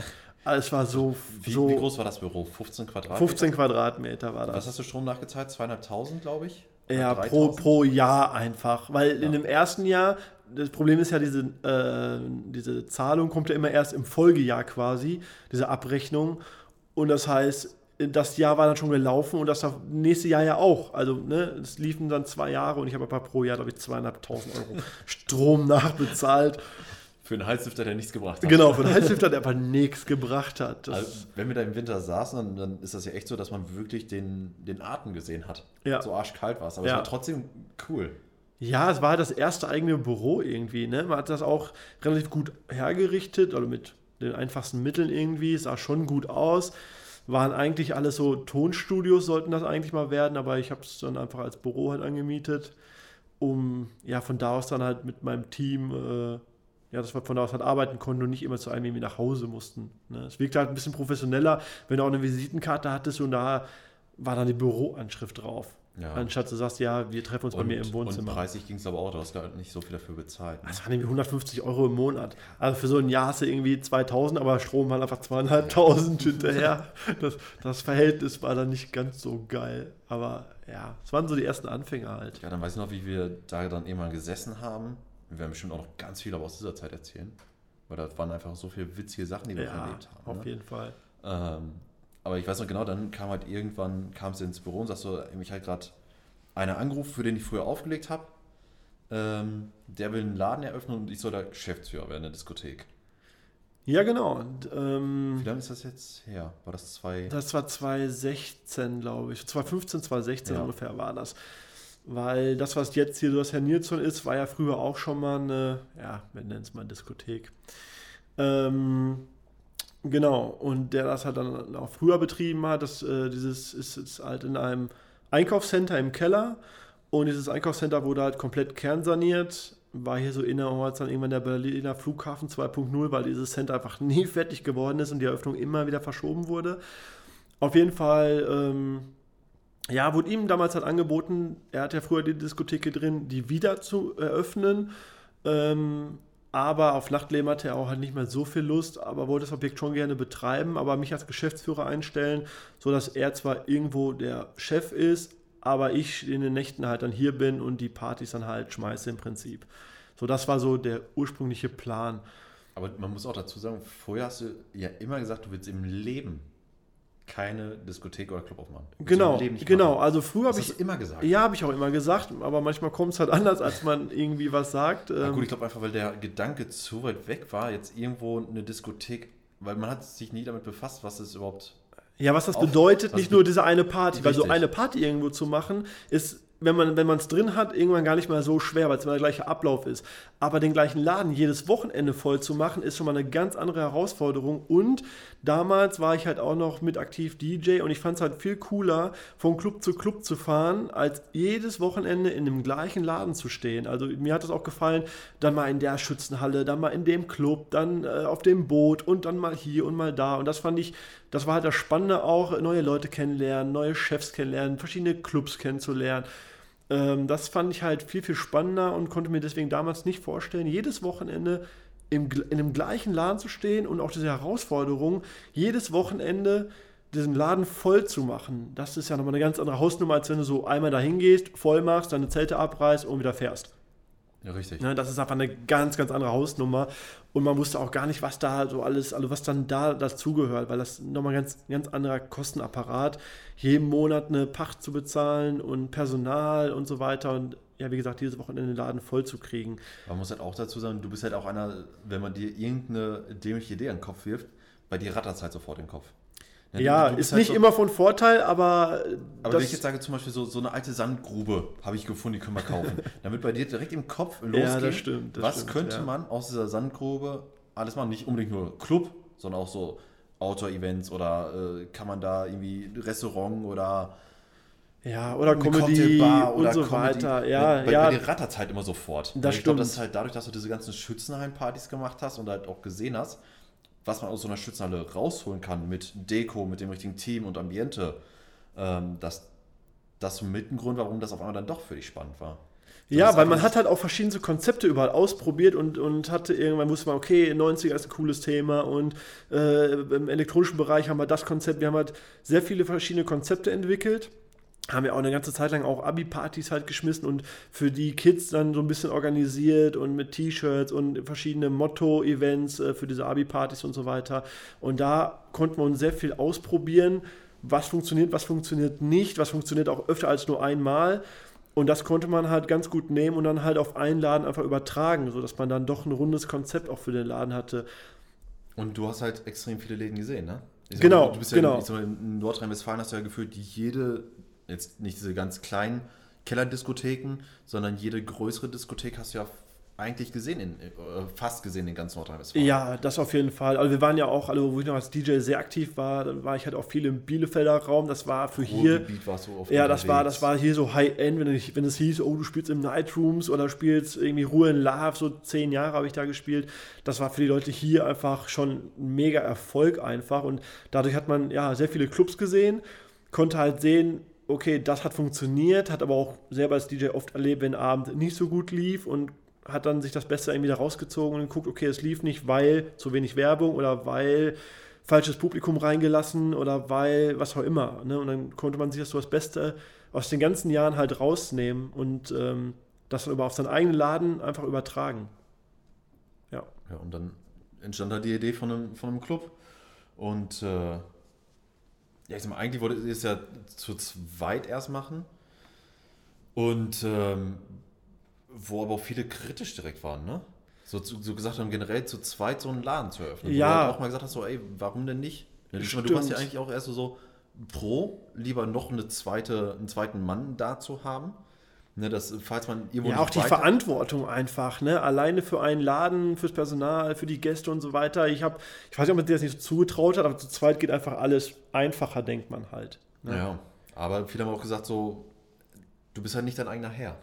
Also es war so, Wie, so wie groß war das Büro? 15 Quadratmeter? 15 Quadratmeter war Was das. hast du Strom nachgezahlt? Zweieinhalbtausend, glaube ich. Ja, 3000? pro, pro Jahr einfach. Weil in dem ersten Jahr, das Problem ist ja, diese, äh, diese Zahlung kommt ja immer erst im Folgejahr quasi, diese Abrechnung. Und das heißt, das Jahr war dann schon gelaufen und das nächste Jahr ja auch. Also, ne, es liefen dann zwei Jahre und ich habe aber pro Jahr, glaube ich, zweieinhalbtausend Euro Strom <laughs> nachbezahlt. Für einen Heizlüfter, der nichts gebracht hat. Genau, für einen Heizlüfter, der aber nichts gebracht hat. Also, wenn wir da im Winter saßen, dann, dann ist das ja echt so, dass man wirklich den, den Atem gesehen hat. Ja. So arschkalt war es. Aber Ja. es war trotzdem cool. Ja, es war halt das erste eigene Büro irgendwie. Ne? Man hat das auch relativ gut hergerichtet, oder mit den einfachsten Mitteln irgendwie. Es sah schon gut aus. Waren eigentlich alles so Tonstudios, sollten das eigentlich mal werden, aber ich habe es dann einfach als Büro halt angemietet, um ja von da aus dann halt mit meinem Team, äh, ja, dass wir von da aus halt arbeiten konnten und nicht immer zu einem irgendwie nach Hause mussten. Ne? Es wirkte halt ein bisschen professioneller, wenn du auch eine Visitenkarte hattest und da war dann die Büroanschrift drauf. Ja. Anstatt du sagst, ja, wir treffen uns bei mir im Wohnzimmer. Und preislich ging es aber auch, du hast gar nicht so viel dafür bezahlt. Ne? Das waren irgendwie 150 Euro im Monat. Also für so ein Jahr hast du irgendwie 2000, aber Strom waren einfach zweieinhalbtausend <laughs> hinterher. Das, das Verhältnis war dann nicht ganz so geil. Aber ja, es waren so die ersten Anfänger halt. Ja, dann weiß ich noch, wie wir da dann irgendwann gesessen haben. Wir werden bestimmt auch noch ganz viel aber aus dieser Zeit erzählen. Weil da waren einfach so viele witzige Sachen, die wir Ja, erlebt haben. auf ne? jeden Fall. Ähm, aber ich weiß noch genau, dann kam halt irgendwann, kam sie ins Büro und sagst so, mich halt gerade einer angerufen, für den ich früher aufgelegt habe. Ähm, der will einen Laden eröffnen und ich soll da Geschäftsführer werden in der Diskothek. Ja, genau. Und, ähm, Wie lange ist das jetzt her? War das zwei? das war 2016, glaube ich. 2015, 2016 Ja. ungefähr war das. Weil das, was jetzt hier so das Herr Nilsson ist, war ja früher auch schon mal eine, ja, wir nennen es mal Diskothek. Ähm, genau, und der das halt dann auch früher betrieben hat, das, äh, dieses ist jetzt halt in einem Einkaufscenter im Keller und dieses Einkaufscenter wurde halt komplett kernsaniert. War hier so innerorts dann irgendwann der Berliner Flughafen 2.0, weil dieses Center einfach nie <laughs> fertig geworden ist und die Eröffnung immer wieder verschoben wurde. Auf jeden Fall, ähm, ja, wurde ihm damals halt angeboten, er hat ja früher die Diskothek hier drin, die wieder zu eröffnen. Ähm, aber auf Nachtleben hatte er auch halt nicht mehr so viel Lust, aber wollte das Objekt schon gerne betreiben, aber mich als Geschäftsführer einstellen, sodass er zwar irgendwo der Chef ist, aber ich in den Nächten halt dann hier bin und die Partys dann halt schmeiße im Prinzip. So, das war so der ursprüngliche Plan. Aber man muss auch dazu sagen, vorher hast du ja immer gesagt, du willst im Leben keine Diskothek oder Club aufmachen. Du Genau, genau. machen. Also früher Das habe hast ich immer gesagt. Ja, habe ich auch immer gesagt, aber manchmal kommt es halt <laughs> anders, als man irgendwie was sagt. Na Ähm, gut, ich glaube einfach, weil der Gedanke zu weit weg war, jetzt irgendwo eine Diskothek, weil man hat sich nie damit befasst, was es überhaupt. ja, was das auf- bedeutet, was nicht nur diese eine Party, weil so Richtig. eine Party irgendwo zu machen, ist, wenn man wenn es drin hat, irgendwann gar nicht mehr so schwer, weil es immer der gleiche Ablauf ist. Aber den gleichen Laden jedes Wochenende voll zu machen, ist schon mal eine ganz andere Herausforderung. Und damals war ich halt auch noch mit aktiv DJ und ich fand es halt viel cooler, von Club zu Club zu fahren, als jedes Wochenende in dem gleichen Laden zu stehen. Also mir hat es auch gefallen, dann mal in der Schützenhalle, dann mal in dem Club, dann äh, auf dem Boot und dann mal hier und mal da. Und das fand ich, das war halt das Spannende auch, neue Leute kennenlernen, neue Chefs kennenlernen, verschiedene Clubs kennenzulernen. Ähm, das fand ich halt viel, viel spannender und konnte mir deswegen damals nicht vorstellen, jedes Wochenende im, in dem gleichen Laden zu stehen und auch diese Herausforderung, jedes Wochenende diesen Laden voll zu machen. Das ist ja nochmal eine ganz andere Hausnummer, als wenn du so einmal dahin gehst, voll machst, deine Zelte abreißt und wieder fährst. Ja, richtig. Ne, das ist einfach eine ganz, ganz andere Hausnummer. Und man wusste auch gar nicht, was da so alles, also was dann da dazugehört, weil das nochmal ein ganz, ganz anderer Kostenapparat, jeden Monat eine Pacht zu bezahlen und Personal und so weiter. Und ja, wie gesagt, dieses Wochenende den Laden voll zu kriegen. Man muss halt auch dazu sagen, du bist halt auch einer, wenn man dir irgendeine dämliche Idee an den Kopf wirft, bei dir rattert es halt sofort in den Kopf. Ja, bist ist halt nicht so- immer von Vorteil, aber, Aber wenn ich jetzt sage, zum Beispiel so, so eine alte Sandgrube habe ich gefunden, die können wir kaufen. <laughs> Wird bei dir direkt im Kopf losgehen. Ja, das stimmt, das was stimmt, könnte ja. man aus dieser Sandgrube alles machen? Nicht unbedingt nur Club, sondern auch so Outdoor-Events oder äh, kann man da irgendwie Restaurant oder ja, oder Comedy und so Comedy. weiter. Ja, bei, ja, Bei dir rattert es halt immer sofort. Das ich stimmt. das ist halt dadurch, dass du diese ganzen Schützenhallen-Partys gemacht hast und halt auch gesehen hast, was man aus so einer Schützenhalle rausholen kann mit Deko, mit dem richtigen Team und Ambiente, ähm, dass das mit ein Grund, warum das auf einmal dann doch für dich spannend war. Ja, das weil man hat halt auch verschiedene Konzepte überall ausprobiert und, und hatte irgendwann wusste man, okay, 90er ist ein cooles Thema und äh, im elektronischen Bereich haben wir das Konzept, wir haben halt sehr viele verschiedene Konzepte entwickelt haben wir auch eine ganze Zeit lang auch Abi-Partys halt geschmissen und für die Kids dann so ein bisschen organisiert und mit T-Shirts und verschiedene Motto-Events äh, für diese Abi-Partys und so weiter. Und da konnten wir uns sehr viel ausprobieren, was funktioniert, was funktioniert nicht, was funktioniert auch öfter als nur einmal. Und das konnte man halt ganz gut nehmen und dann halt auf einen Laden einfach übertragen, sodass man dann doch ein rundes Konzept auch für den Laden hatte. Und du hast halt extrem viele Läden gesehen, ne? Ich Genau, mal, du bist genau. Ja, sag mal, in Nordrhein-Westfalen hast du ja gefühlt jede, jetzt nicht diese ganz kleinen Kellerdiskotheken, sondern jede größere Diskothek hast du ja eigentlich gesehen, in, äh, fast gesehen in ganz Nordrhein-Westfalen. Ja, das auf jeden Fall. Also wir waren ja auch, alle, wo ich noch als DJ sehr aktiv war, dann war ich halt auch viel im Bielefelder Raum. Das war für hier. Warst du oft Ja, das war, das war hier so High-End, wenn, ich- wenn es hieß, oh, du spielst im Nightrooms oder spielst irgendwie Ruhe in Love, so zehn Jahre habe ich da gespielt. Das war für die Leute hier einfach schon ein mega Erfolg einfach und dadurch hat man ja sehr viele Clubs gesehen, konnte halt sehen, okay, das hat funktioniert, hat aber auch selber als DJ oft erlebt, wenn Abend nicht so gut lief und hat dann sich das Beste irgendwie da rausgezogen und geguckt, okay, es lief nicht, weil zu wenig Werbung oder weil falsches Publikum reingelassen oder weil was auch immer. Ne? Und dann konnte man sich das so das Beste aus den ganzen Jahren halt rausnehmen und ähm, das dann über auf seinen eigenen Laden einfach übertragen. Ja. Ja, und dann entstand halt die Idee von einem, von einem Club. Und äh, ja, ich sag mal, eigentlich wollte ich es ja zu zweit erst machen. Und ähm, wo aber auch viele kritisch direkt waren, ne? So, so gesagt haben, generell zu zweit so einen Laden zu eröffnen. Ja. Wo du auch mal gesagt hast, so, ey, warum denn nicht? Ja, du warst ja eigentlich auch erst so, so pro, lieber noch eine zweite, einen zweiten Mann da zu haben. Ne, dass, falls man irgendwo Ja, auch die weiter- Verantwortung einfach, ne? Alleine für einen Laden, fürs Personal, für die Gäste und so weiter. Ich habe, ich weiß nicht, ob man dir das nicht so zugetraut hat, aber zu zweit geht einfach alles einfacher, denkt man halt. Ne? Ja, aber viele haben auch gesagt, so, du bist halt nicht dein eigener Herr.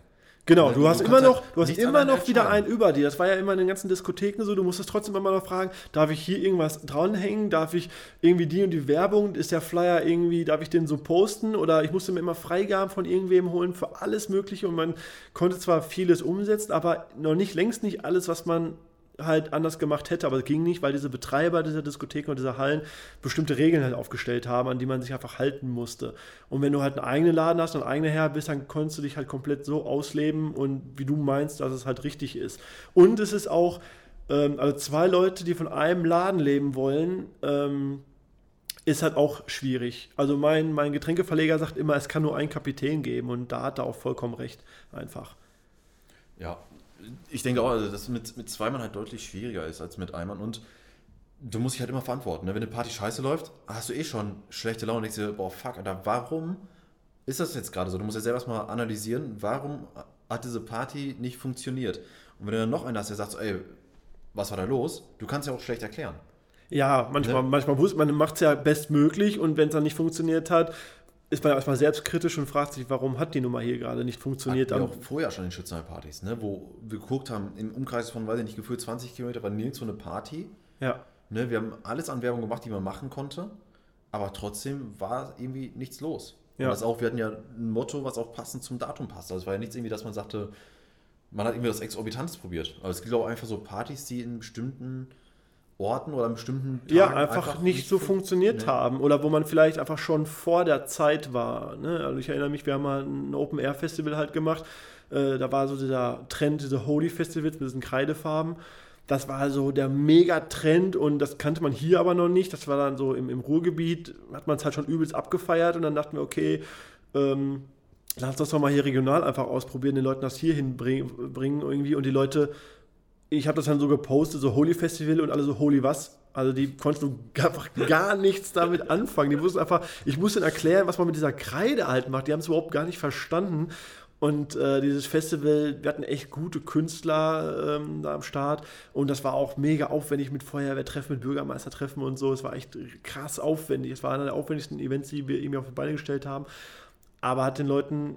Genau, Ja, du hast immer halt noch, du hast immer noch wieder einen über dir. Das war ja immer in den ganzen Diskotheken so. Du musstest trotzdem immer noch fragen, darf ich hier irgendwas dranhängen? Darf ich irgendwie die und die Werbung? Ist der Flyer irgendwie, darf ich den so posten? Oder ich musste mir immer Freigaben von irgendwem holen für alles Mögliche und man konnte zwar vieles umsetzen, aber noch nicht, längst nicht alles, was man halt anders gemacht hätte, aber es ging nicht, weil diese Betreiber dieser Diskotheken und dieser Hallen bestimmte Regeln halt aufgestellt haben, an die man sich einfach halten musste. Und wenn du halt einen eigenen Laden hast und ein eigener Herr bist, dann konntest du dich halt komplett so ausleben und wie du meinst, dass es halt richtig ist. Und es ist auch, ähm, also zwei Leute, die von einem Laden leben wollen, ähm, ist halt auch schwierig. Also mein, mein Getränkeverleger sagt immer, es kann nur einen Kapitän geben und da hat er auch vollkommen recht, einfach. Ja, ich denke auch, also, dass es mit, mit zwei Mann halt deutlich schwieriger ist als mit einem Mann. Und du musst dich halt immer verantworten. Ne? Wenn eine Party scheiße läuft, hast du eh schon schlechte Laune und denkst dir, boah, fuck, Alter, warum ist das jetzt gerade so? Du musst ja selber erstmal analysieren, warum hat diese Party nicht funktioniert? Und wenn du dann noch einen hast, der sagt, so, ey, was war da los? Du kannst ja auch schlecht erklären. Ja, manchmal, Ne? manchmal muss man macht es ja bestmöglich und wenn es dann nicht funktioniert hat, ist man ja erstmal selbstkritisch und fragt sich, warum hat die Nummer hier gerade nicht funktioniert. Hatten wir auch vorher schon in Schützenpartys, ne? wo wir geguckt haben, im Umkreis von, weiß ich nicht, gefühlt 20 Kilometer war nirgendwo eine Party. ja. Ne, wir haben alles an Werbung gemacht, die man machen konnte, aber trotzdem war irgendwie nichts los. Ja. Und das auch, wir hatten ja ein Motto, was auch passend zum Datum passt. Also es war ja nichts irgendwie, dass man sagte, man hat irgendwie was Exorbitantes probiert. Aber es gibt auch einfach so Partys, die in bestimmten Orten oder an bestimmten Tagen ja, einfach, nicht so fun- funktioniert Nee. haben oder wo man vielleicht einfach schon vor der Zeit war. Ne? Also ich erinnere mich, wir haben mal ein Open-Air-Festival halt gemacht. Äh, da war so dieser Trend, diese Holy-Festivals mit diesen Kreidefarben. Das war so der Megatrend und das kannte man hier aber noch nicht. Das war dann so im, im Ruhrgebiet, hat man es halt schon übelst abgefeiert und dann dachten wir, okay, ähm, lass uns das doch mal hier regional einfach ausprobieren, den Leuten das hier hinbringen bringen irgendwie und die Leute ich habe das dann so gepostet, so Holy Festival und alle so Holy was. Also die konnten <laughs> einfach gar nichts damit anfangen. Die wussten einfach, ich musste ihnen erklären, was man mit dieser Kreide halt macht. Die haben es überhaupt gar nicht verstanden. Und äh, dieses Festival, wir hatten echt gute Künstler ähm, da am Start. Und das war auch mega aufwendig mit Feuerwehrtreffen, mit Bürgermeistertreffen und so. Es war echt krass aufwendig. Es war einer der aufwendigsten Events, die wir irgendwie auf die Beine gestellt haben. Aber hat den Leuten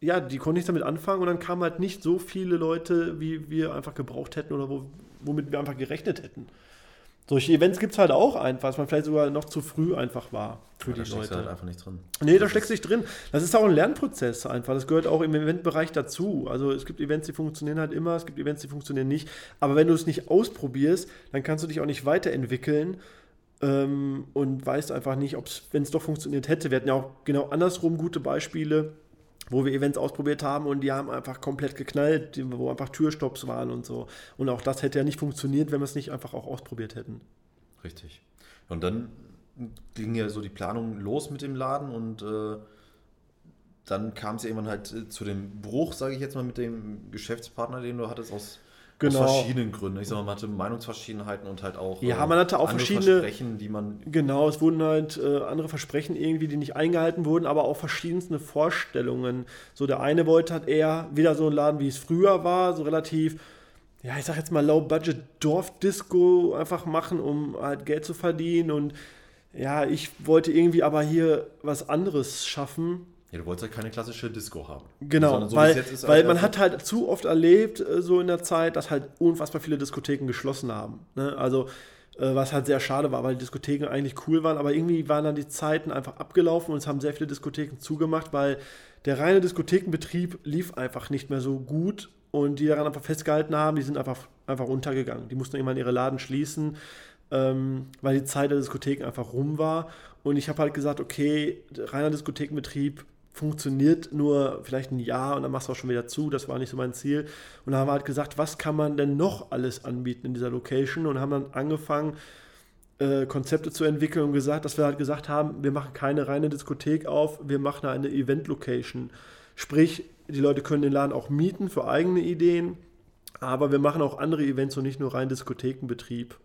ja, die konnten nichts damit anfangen und dann kamen halt nicht so viele Leute, wie wir einfach gebraucht hätten oder wo, womit wir einfach gerechnet hätten. Solche Events gibt es halt auch einfach, was man vielleicht sogar noch zu früh einfach war für Da die steckst du Leute. halt einfach nicht drin. Nee, da steckst du nicht drin. Das ist auch ein Lernprozess einfach. Das gehört auch im Eventbereich dazu. Also es gibt Events, die funktionieren halt immer, es gibt Events, die funktionieren nicht. Aber wenn du es nicht ausprobierst, dann kannst du dich auch nicht weiterentwickeln ähm, und weißt einfach nicht, ob es, wenn es doch funktioniert hätte. Wir hatten ja auch genau andersrum gute Beispiele, wo wir Events ausprobiert haben und die haben einfach komplett geknallt, wo einfach Türstopps waren und so. Und auch das hätte ja nicht funktioniert, wenn wir es nicht einfach auch ausprobiert hätten. Richtig. Und dann ging ja so die Planung los mit dem Laden und äh, dann kam es irgendwann halt äh, zu dem Bruch, sage ich jetzt mal, mit dem Geschäftspartner, den du hattest, aus, Genau. aus verschiedenen Gründen. Ich sag mal, man hatte Meinungsverschiedenheiten und halt auch Ja, man hatte auch andere verschiedene- Versprechen, die man Genau, es wurden halt äh, andere Versprechen irgendwie, die nicht eingehalten wurden, aber auch verschiedenste Vorstellungen. So der eine wollte halt eher wieder so ein Laden, wie es früher war, so relativ, ja, ich sag jetzt mal Low-Budget Dorfdisco einfach machen, um halt Geld zu verdienen. Und ja, ich wollte irgendwie aber hier was anderes schaffen. Ja, du wolltest halt keine klassische Disco haben. Genau, so, weil, weil also- man hat halt zu oft erlebt, äh, so in der Zeit, dass halt unfassbar viele Diskotheken geschlossen haben. Ne? Also, äh, was halt sehr schade war, weil die Diskotheken eigentlich cool waren, aber irgendwie waren dann die Zeiten einfach abgelaufen und es haben sehr viele Diskotheken zugemacht, weil der reine Diskothekenbetrieb lief einfach nicht mehr so gut und die daran einfach festgehalten haben, die sind einfach, einfach untergegangen. Die mussten irgendwann ihre Laden schließen, ähm, weil die Zeit der Diskotheken einfach rum war. Und ich habe halt gesagt, okay, reiner Diskothekenbetrieb funktioniert nur vielleicht ein Jahr und dann machst du auch schon wieder zu. Das war nicht so mein Ziel. Und dann haben wir halt gesagt, was kann man denn noch alles anbieten in dieser Location und haben dann angefangen, äh, Konzepte zu entwickeln und gesagt, dass wir halt gesagt haben, wir machen keine reine Diskothek auf, wir machen eine Event-Location. Sprich, die Leute können den Laden auch mieten für eigene Ideen, aber wir machen auch andere Events und nicht nur rein Diskothekenbetrieb.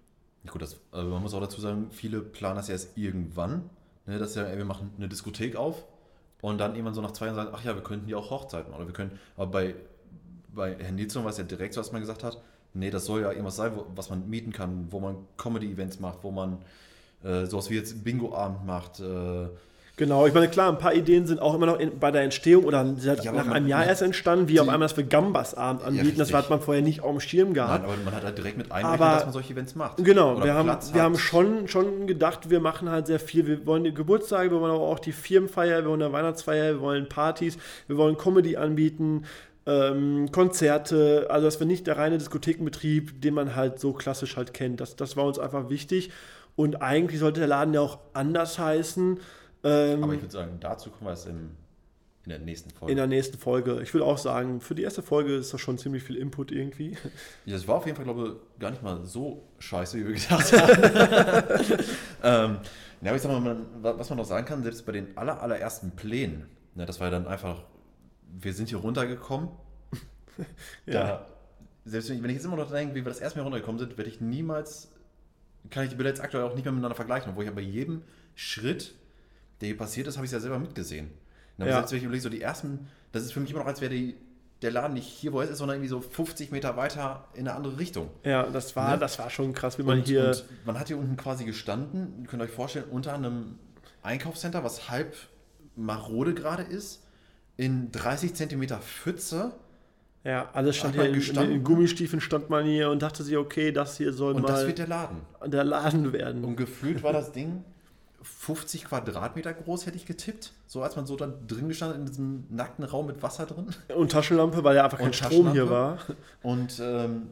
Gut, das, also man muss auch dazu sagen, viele planen das erst irgendwann. Ne, dass ja, wir machen eine Diskothek auf und dann irgendwann so nach zwei Jahren sagen, ach ja, wir könnten ja auch Hochzeiten machen. Oder wir können, aber bei, bei Herrn Nilsson war es ja direkt so, was man gesagt hat, nee, das soll ja irgendwas sein, wo, was man mieten kann, wo man Comedy-Events macht, wo man äh, sowas wie jetzt Bingo-Abend macht. Äh, Genau, ich meine, klar, ein paar Ideen sind auch immer noch in, bei der Entstehung oder seit Ja, nach einem Jahr erst entstanden, wie auf einmal das für Gambas-Abend anbieten. das richtig. hat man vorher nicht auf dem Schirm nein, gehabt. aber man hat halt direkt mit einberechnet, dass man solche Events macht. Genau, Oder wir, haben, Platz wir hat. haben schon, schon gedacht, wir machen halt sehr viel. Wir wollen die Geburtstage, wir wollen aber auch die Firmenfeier, wir wollen eine Weihnachtsfeier, wir wollen Partys, wir wollen Comedy anbieten, ähm, Konzerte. Also, das war nicht der reine Diskothekenbetrieb, den man halt so klassisch halt kennt. Das, das war uns einfach wichtig. Und eigentlich sollte der Laden ja auch anders heißen. Ähm, Aber ich würde sagen, dazu kommen wir erst im, in der nächsten Folge. in der nächsten Folge. Ich will auch sagen, für die erste Folge ist das schon ziemlich viel Input irgendwie. <laughs> Ja, es war auf jeden Fall, glaube ich, gar nicht mal so scheiße, wie wir gedacht haben. <laughs> ähm, ja, aber ich sag mal, man, was man noch sagen kann, selbst bei den aller, allerersten Plänen, ne, das war ja dann einfach, wir sind hier runtergekommen. <laughs> Da, selbst wenn ich, wenn ich jetzt immer noch denke, wie wir das erste Mal runtergekommen sind, werde ich niemals, kann ich die Bilder jetzt aktuell auch nicht mehr miteinander vergleichen, obwohl ich ja bei jedem Schritt, der hier passiert ist, habe ich ja selber mitgesehen. Ne, aber Ja. Selbst wenn ich überlege, so die ersten, das ist für mich immer noch, als wäre die, der Laden nicht hier, wo er ist, sondern irgendwie so 50 Meter weiter in eine andere Richtung. Ja, das war, Ne? das war schon krass, wie man Und, hier. und man hat hier unten quasi gestanden, ihr könnt euch vorstellen, unter einem Einkaufscenter, was halb marode gerade ist, in 30 Zentimeter Pfütze. Ja, alles stand hier in, in, in? Gummistiefeln stand man hier und dachte sich, okay, das hier soll Und mal das wird der Laden. der Laden werden. Und gefühlt war das Ding 50 Quadratmeter groß, hätte ich getippt. So als man so da drin gestanden in diesem nackten Raum mit Wasser drin. Und Taschenlampe, weil ja einfach kein Strom hier war. Und ähm,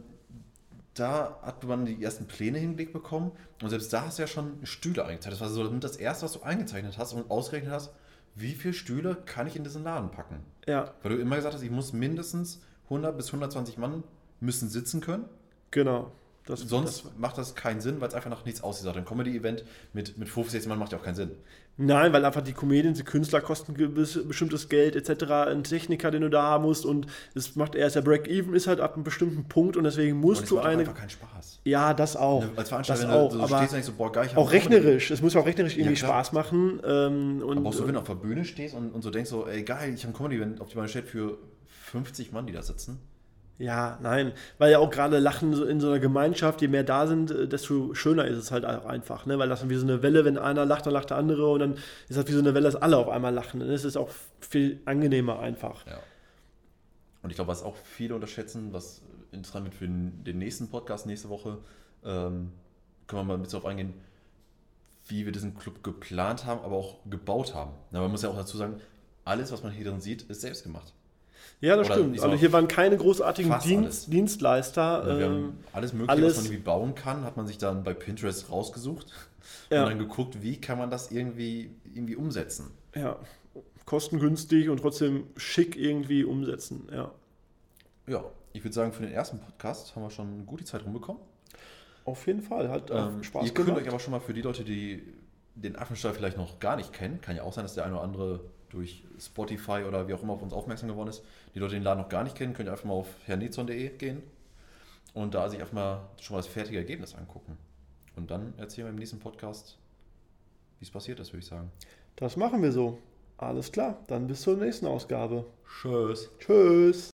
da hat man die ersten Pläne hingelegt bekommen. Und selbst da hast du ja schon Stühle eingezeichnet. Das war so das erste, was du eingezeichnet hast und ausgerechnet hast, wie viele Stühle kann ich in diesen Laden packen. Ja, Weil du immer gesagt hast, ich muss mindestens 100 bis 120 Mann müssen sitzen können. genau. Das, Sonst das, macht das keinen Sinn, weil es einfach nach nichts aussieht. Ein Comedy-Event mit, mit 50 Mann macht ja auch keinen Sinn. nein, weil einfach die Comedians, die Künstler kosten bestimmtes Geld etc. Ein Techniker, den du da haben musst und es macht erst der Break-Even ist halt ab einem bestimmten Punkt und deswegen Und musst es du eine. einfach keinen Spaß. Ja, das auch. Als das Veranstalter, wenn auch, du, du aber stehst und denkst so, boah, geil, ich auch rechnerisch. Es muss ja auch rechnerisch irgendwie klar. Spaß machen. Ähm, und, Aber auch so, wenn du auf der Bühne stehst und, und so denkst so, ey geil, ich habe ein Comedy-Event auf die Beine gestellt für 50 Mann, die da sitzen. Ja, nein, weil ja auch gerade Lachen in so einer Gemeinschaft, je mehr da sind, äh, desto schöner ist es halt auch einfach, ne? Weil das dann wie so eine Welle, wenn einer lacht, dann lacht der andere und dann ist das wie so eine Welle, dass alle auf einmal lachen. Dann ist es auch viel angenehmer einfach. Ja. Und ich glaube, was auch viele unterschätzen, was interessant wird für den, den nächsten Podcast nächste Woche, ähm, können wir mal ein bisschen darauf eingehen, wie wir diesen Club geplant haben, aber auch gebaut haben. Na, man muss ja auch dazu sagen, alles, was man hier drin sieht, ist selbst gemacht. Ja, das Oder stimmt. Also hier waren keine großartigen Dienst. Dienstleister. wir Ähm, haben alles Mögliche, alles- was man irgendwie bauen kann, hat man sich dann bei Pinterest rausgesucht. Ja. Und dann geguckt, wie kann man das irgendwie, irgendwie umsetzen. Ja, kostengünstig und trotzdem schick irgendwie umsetzen. Ja, Ja, ich würde sagen, für den ersten Podcast haben wir schon gut die Zeit rumbekommen. auf jeden Fall. Hat Ähm, Spaß ihr könnt gemacht. euch aber schon mal für die Leute, die den Affenstall vielleicht noch gar nicht kennen, kann ja auch sein, dass der eine oder andere durch Spotify oder wie auch immer auf uns aufmerksam geworden ist. Die Leute, die den Laden noch gar nicht kennen, könnt ihr einfach mal auf hernezon.de gehen und da sich einfach mal schon mal das fertige Ergebnis angucken. Und dann erzählen wir im nächsten Podcast, wie es passiert ist, würde ich sagen. Das machen wir so. Alles klar, dann bis zur nächsten Ausgabe. Tschüss. Tschüss.